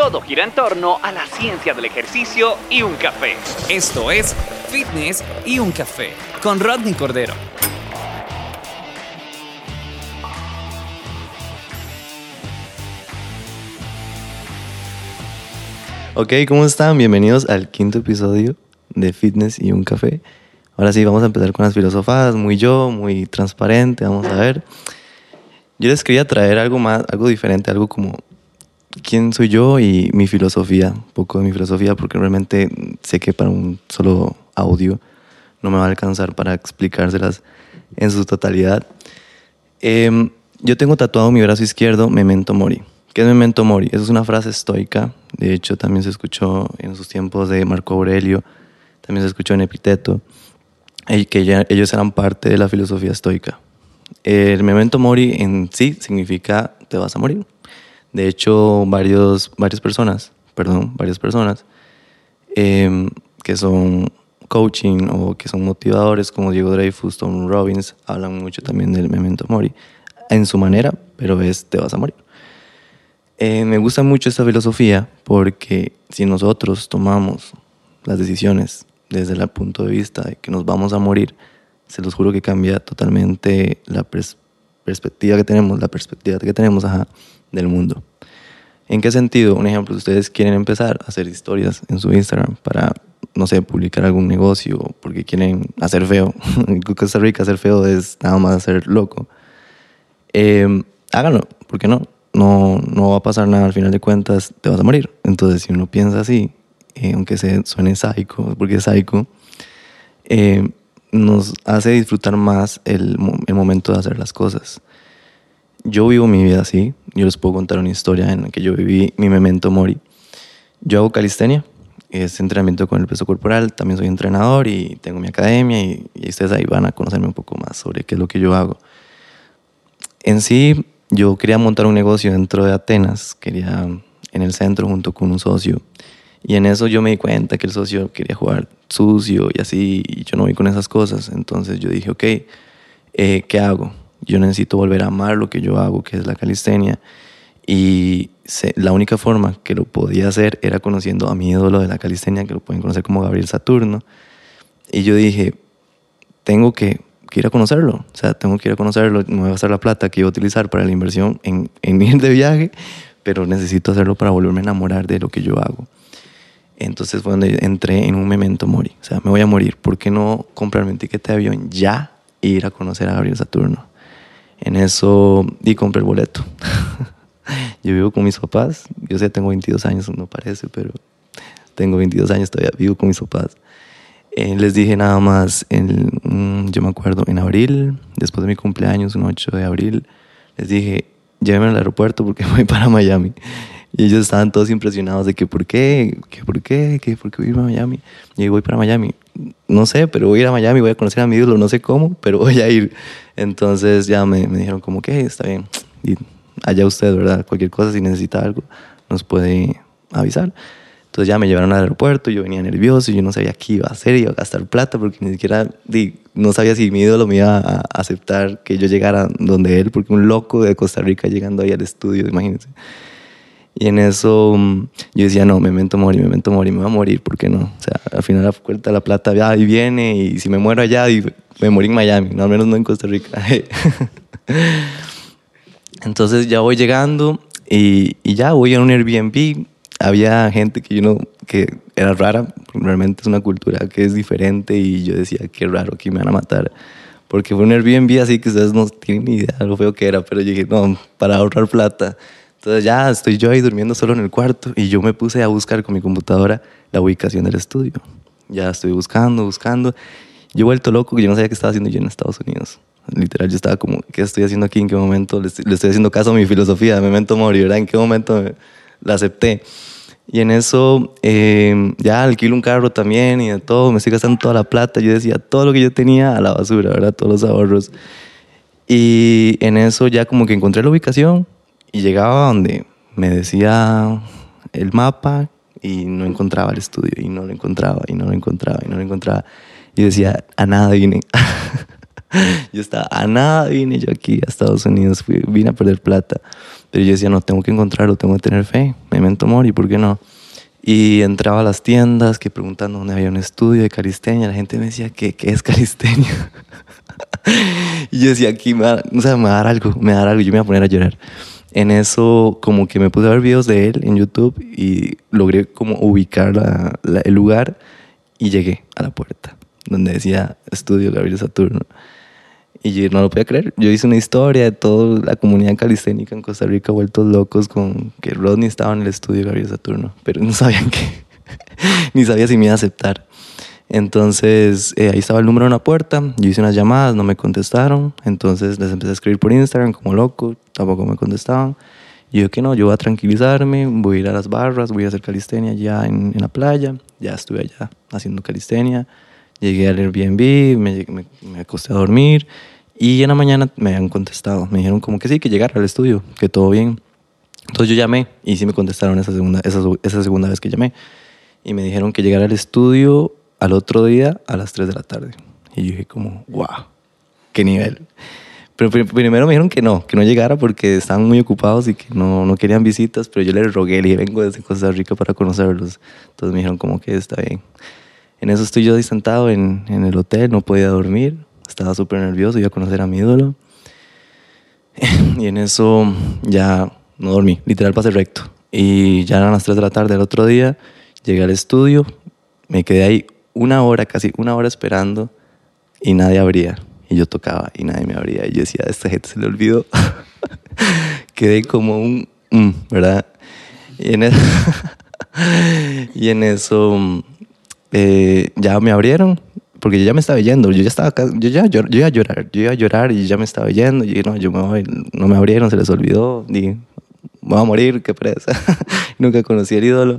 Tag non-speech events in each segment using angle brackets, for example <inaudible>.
Todo gira en torno a la ciencia del ejercicio y un café. Esto es Fitness y un café con Rodney Cordero. Ok, ¿cómo están? Bienvenidos al quinto episodio de Fitness y un café. Ahora sí, vamos a empezar con las filosofadas, muy yo, muy transparente, vamos a ver. Yo les quería traer algo más, algo diferente, algo como quién soy yo y mi filosofía, un poco de mi filosofía, porque realmente sé que para un solo audio no me va a alcanzar para explicárselas en su totalidad. Em, yo tengo tatuado mi brazo izquierdo Memento Mori. ¿Qué es Memento Mori? Esa es una frase estoica, de hecho también se escuchó en sus tiempos de Marco Aurelio, también se escuchó en Epiteto, que ya, ellos eran parte de la filosofía estoica. El Memento Mori en sí significa te vas a morir. De hecho, varios, varias personas, perdón, varias personas em, que son coaching o que son motivadores como Diego Dreyfus, Tom Robbins, hablan mucho también del memento mori en su manera, pero es te vas a morir. Eh, me gusta mucho esta filosofía porque si nosotros tomamos las decisiones desde el punto de vista de que nos vamos a morir, se los juro que cambia totalmente la perspectiva que tenemos, la perspectiva que tenemos ajá, del mundo. ¿En qué sentido? Un ejemplo, ustedes quieren empezar a hacer historias en su Instagram para, no sé, publicar algún negocio porque quieren hacer feo. <laughs> En Costa Rica hacer feo es nada más hacer loco. Eh, háganlo, ¿por qué no? no? No va a pasar nada, al final de cuentas te vas a morir. Entonces, si uno piensa así, eh, aunque se suene sádico, porque es sádico, eh, nos hace disfrutar más el, el momento de hacer las cosas yo vivo mi vida así. Yo les puedo contar una historia en la que yo viví mi memento mori. Yo hago calistenia, es entrenamiento con el peso corporal. También soy entrenador y tengo mi academia y, ustedes ahí van a conocerme un poco más sobre qué es lo que yo hago. En sí, yo quería montar un negocio dentro de Atenas, quería en el centro junto con un socio. Y en eso yo me di cuenta que el socio quería jugar sucio y así, y yo no voy con esas cosas. Entonces yo dije, ok, eh, ¿qué hago? Yo necesito volver a amar lo que yo hago, que es la calistenia. Y la única forma que lo podía hacer era conociendo a mi ídolo de la calistenia, que lo pueden conocer como Gabriel Saturno. Y yo dije, tengo que, ir a conocerlo. O sea, tengo que ir a conocerlo. Me voy a gastar la plata que iba a utilizar para la inversión en, en <laughs> ir de viaje, pero necesito hacerlo para volverme a enamorar de lo que yo hago. Entonces fue donde entré en un memento mori. O sea, me voy a morir. ¿Por qué no comprarme un ticket de avión ya e ir a conocer a Gabriel Saturno? En eso di compré el boleto. <laughs> yo vivo con mis papás. Yo sé, tengo 22 años, no parece, pero tengo 22 años todavía, vivo con mis papás. Eh, les dije nada más, en, mm, yo me acuerdo, en abril, después de mi cumpleaños, un 8 de abril, les dije, llévenme al aeropuerto porque <laughs> voy para Miami. Y ellos estaban todos impresionados de que, ¿por qué? ¿Qué, ¿Por qué? ¿Qué, ¿Por qué voy a Miami? Y yo voy para Miami no sé, pero voy a ir a Miami, voy a conocer a mi ídolo, no sé cómo, pero voy a ir. Entonces ya me, dijeron como que está bien. Y allá usted, ¿verdad? Cualquier cosa, si necesita algo, nos puede avisar. Entonces ya me llevaron al aeropuerto, yo venía nervioso, yo no sabía qué iba a hacer, iba a gastar plata, porque ni siquiera no sabía si mi ídolo me iba a aceptar que yo llegara donde él, porque un loco de Costa Rica llegando ahí al estudio, imagínense. Y en eso mm, yo decía, no, me mento morir, me mento morir, me voy a morir, ¿por qué no? O sea, al final la cuenta la plata ya ahí viene y si me muero allá, me morí en Miami, no, al menos no en Costa Rica. <laughs> Entonces ya voy llegando y, y, ya voy a un Airbnb. Había gente que yo no, que era rara, realmente es una cultura que es diferente y yo decía, qué raro, que me van a matar. Porque fue un Airbnb así que ustedes no tienen ni idea de lo feo que era, pero yo dije, no, para ahorrar plata entonces ya estoy yo ahí durmiendo solo en el cuarto y yo me puse a buscar con mi computadora la ubicación del estudio. Ya estoy buscando, buscando. Yo he vuelto loco, que yo no sabía qué estaba haciendo yo en Estados Unidos. Literal, yo estaba como, ¿qué estoy haciendo aquí? ¿En qué momento le estoy, haciendo caso a mi filosofía de memento mori, ¿verdad? ¿En qué momento la acepté? Y en eso eh, ya alquilo un carro también y de todo, me estoy gastando toda la plata. Yo decía, todo lo que yo tenía a la basura, ¿verdad? Todos los ahorros. Y en eso ya como que encontré la ubicación y llegaba donde me decía el mapa y no encontraba el estudio y no lo encontraba y no lo encontraba y no lo encontraba. Y decía, a nada vine. <laughs> yo estaba, a nada vine yo aquí a Estados Unidos, fui, vine a perder plata. Pero yo decía, no, tengo que encontrarlo, tengo que tener fe, memento mori, ¿por qué no? Y entraba a las tiendas que preguntando dónde había un estudio de calistenia. La gente me decía, ¿qué, qué es calistenia? <laughs> y yo decía, aquí me va, o sea, me va a dar algo, me va a dar algo. Yo me iba a poner a llorar. En eso, como que me puse a ver videos de él en YouTube y logré como ubicar el lugar y llegué a la puerta donde decía Estudio Gabriel Saturno. Y yo no lo podía creer. Yo hice una historia de toda la comunidad calisténica en Costa Rica vueltos locos con que Rodney estaba en el estudio Gabriel Saturno, pero no sabían que, <laughs> ni sabía si me iba a aceptar. Entonces eh, ahí estaba el número en la puerta, yo hice unas llamadas, no me contestaron, entonces les empecé a escribir por Instagram como loco, tampoco me contestaban. Y yo que no, yo voy a tranquilizarme, voy a ir a las barras, voy a hacer calistenia ya en, en la playa, ya estuve allá haciendo calistenia Llegué al Airbnb, me, me, me, acosté a dormir y en la mañana me habían contestado. Me dijeron como que sí, que llegara al estudio, que todo bien. Entonces yo llamé y sí me contestaron esa segunda, esa, esa segunda vez que llamé. Y me dijeron que llegara al estudio al otro día a las 3 de la tarde. Y yo dije como, wow, qué nivel. Pero primero me dijeron que no, que no llegara porque estaban muy ocupados y que no, no querían visitas, pero yo les rogué, le dije, vengo desde Costa Rica para conocerlos. Entonces me dijeron como que está bien. En eso estoy yo sentado en, en el hotel, no podía dormir, estaba súper nervioso, iba a conocer a mi ídolo. <laughs> y en eso ya no dormí, literal pasé recto. Y ya eran las 3 de la tarde del otro día, llegué al estudio, me quedé ahí una hora, casi una hora esperando y nadie abría. Y yo tocaba y nadie me abría. Y yo decía, a esta gente se le olvidó. <laughs> quedé como un, mm, ¿verdad? Y en eso, <laughs> y en eso eh, ya me abrieron, porque yo ya me estaba yendo, yo ya estaba yo ya yo, iba a llorar, yo iba a llorar y ya me estaba yendo, y no, yo me voy, no me abrieron, se les olvidó, dije, voy a morir, qué presa, <laughs> nunca conocí el ídolo.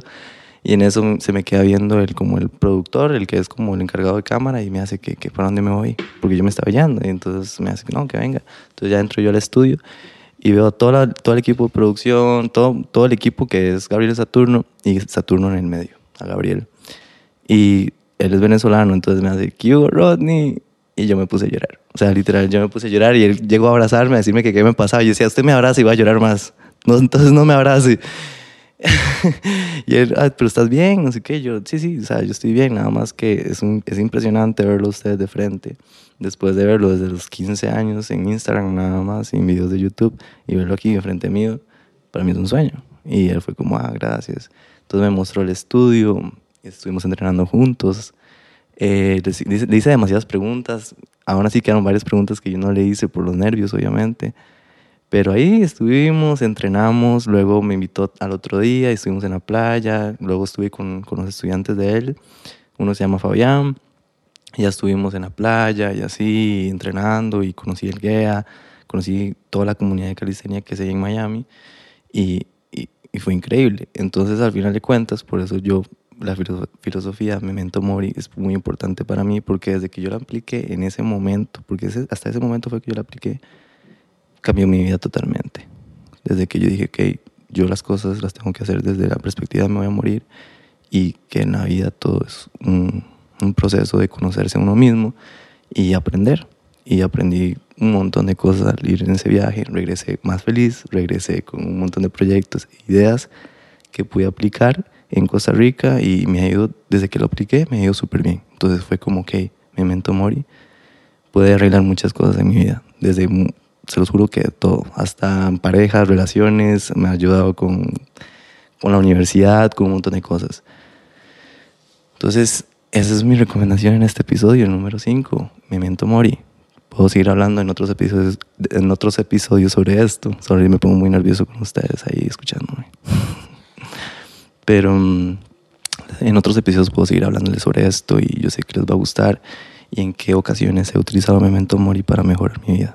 Y en eso se me queda viendo el, como el productor, el que es como el encargado de cámara, y me hace que, que para dónde me voy, porque yo me estaba yendo. Y entonces me hace que no, que venga. Entonces ya entro yo al estudio y veo todo, la, todo el equipo de producción, todo, todo el equipo que es Gabriel Saturno y Saturno en el medio, a Gabriel. Y él es venezolano, entonces me hace, ¿qué Rodney? Y yo me puse a llorar. O sea, literal, yo me puse a llorar y él llegó a abrazarme, a decirme que qué me pasaba. Y yo decía, usted me abraza y va a llorar más. No, entonces no me abrace. <laughs> y él, ah, pero estás bien, no sé qué. Yo, sí, sí, o sea, yo estoy bien, nada más que es, un, es impresionante verlo ustedes de frente. Después de verlo desde los 15 años en Instagram, nada más, en videos de YouTube, y verlo aquí de frente mío, para mí es un sueño. Y él fue como, ah, gracias. Entonces me mostró el estudio, estuvimos entrenando juntos. Eh, le, le, hice demasiadas preguntas, aún así quedaron varias preguntas que yo no le hice por los nervios, obviamente. Pero ahí estuvimos, entrenamos, luego me invitó al otro día, estuvimos en la playa, luego estuve con, con los estudiantes de él, uno se llama Fabián, ya estuvimos en la playa y así, entrenando y conocí el GEA, conocí toda la comunidad de calistenia que se hay en Miami y, y, y fue increíble. Entonces, al final de cuentas, por eso yo la filosofía Memento Mori es muy importante para mí porque desde que yo la apliqué en ese momento, porque ese, hasta ese momento fue que yo la apliqué, cambió mi vida totalmente. Desde que yo dije que yo las cosas las tengo que hacer desde la perspectiva de me voy a morir y que en la vida todo es un, un proceso de conocerse a uno mismo y aprender. Y aprendí un montón de cosas al ir en ese viaje. Regresé más feliz, regresé con un montón de proyectos e ideas que pude aplicar en Costa Rica y me ido, desde que lo apliqué, me ido súper bien. Entonces fue como que Memento Mori puede arreglar muchas cosas en mi vida. Desde, se los juro que todo, hasta parejas, relaciones, me ha ayudado con, con la universidad, con un montón de cosas. Entonces, esa es mi recomendación en este episodio, el número 5, Memento Mori. Puedo seguir hablando en otros episodios, en otros episodios sobre esto. Solo me pongo muy nervioso con ustedes ahí escuchándome. <laughs> Pero mm, en otros episodios puedo seguir hablándoles sobre esto y yo sé que les va a gustar y en qué ocasiones he utilizado Memento Mori para mejorar mi vida.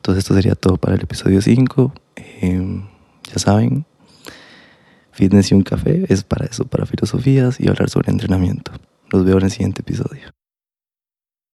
Entonces esto sería todo para el episodio 5. Eh, ya saben, Fitness y un café es para eso, para filosofías y hablar sobre entrenamiento. Los veo en el siguiente episodio.